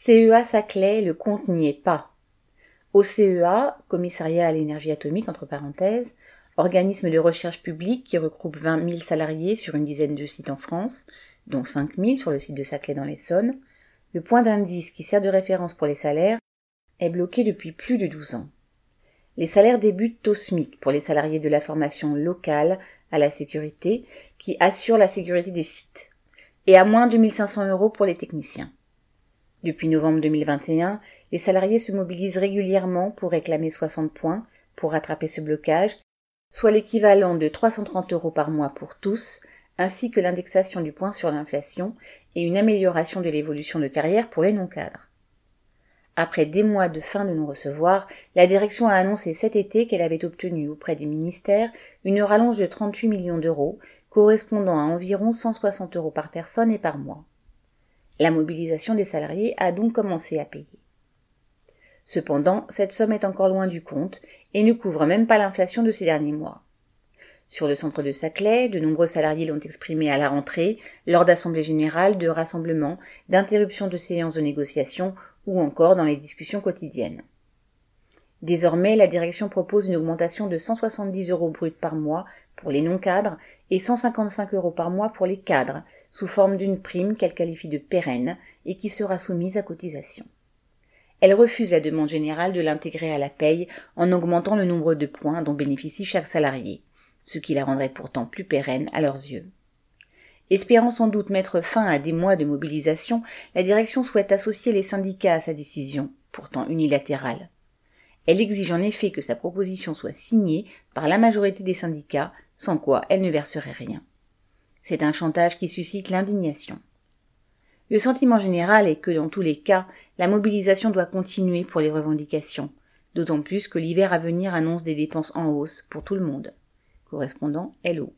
CEA Saclay, le compte n'y est pas. Au CEA, Commissariat à l'énergie atomique, entre parenthèses, organisme de recherche publique qui regroupe 20 000 salariés sur une dizaine de sites en France, dont 5 000 sur le site de Saclay dans l'Essonne, le point d'indice qui sert de référence pour les salaires est bloqué depuis plus de 12 ans. Les salaires débutent au SMIC pour les salariés de la formation locale à la sécurité qui assure la sécurité des sites, et à moins de 1500 euros pour les techniciens. Depuis novembre 2021, les salariés se mobilisent régulièrement pour réclamer 60 points pour rattraper ce blocage, soit l'équivalent de 330 euros par mois pour tous, ainsi que l'indexation du point sur l'inflation et une amélioration de l'évolution de carrière pour les non-cadres. Après des mois de fin de non-recevoir, la direction a annoncé cet été qu'elle avait obtenu auprès des ministères une rallonge de 38 millions d'euros, correspondant à environ 160 euros par personne et par mois. La mobilisation des salariés a donc commencé à payer. Cependant, cette somme est encore loin du compte et ne couvre même pas l'inflation de ces derniers mois. Sur le centre de Saclay, de nombreux salariés l'ont exprimé à la rentrée, lors d'assemblées générales, de rassemblements, d'interruptions de séances de négociation ou encore dans les discussions quotidiennes. Désormais, la direction propose une augmentation de 170 euros bruts par mois pour les non-cadres et 155 euros par mois pour les cadres, sous forme d'une prime qu'elle qualifie de pérenne et qui sera soumise à cotisation. Elle refuse la demande générale de l'intégrer à la paye en augmentant le nombre de points dont bénéficie chaque salarié, ce qui la rendrait pourtant plus pérenne à leurs yeux. Espérant sans doute mettre fin à des mois de mobilisation, la direction souhaite associer les syndicats à sa décision, pourtant unilatérale. Elle exige en effet que sa proposition soit signée par la majorité des syndicats, sans quoi elle ne verserait rien. C'est un chantage qui suscite l'indignation. Le sentiment général est que dans tous les cas, la mobilisation doit continuer pour les revendications, d'autant plus que l'hiver à venir annonce des dépenses en hausse pour tout le monde. Correspondant Hello.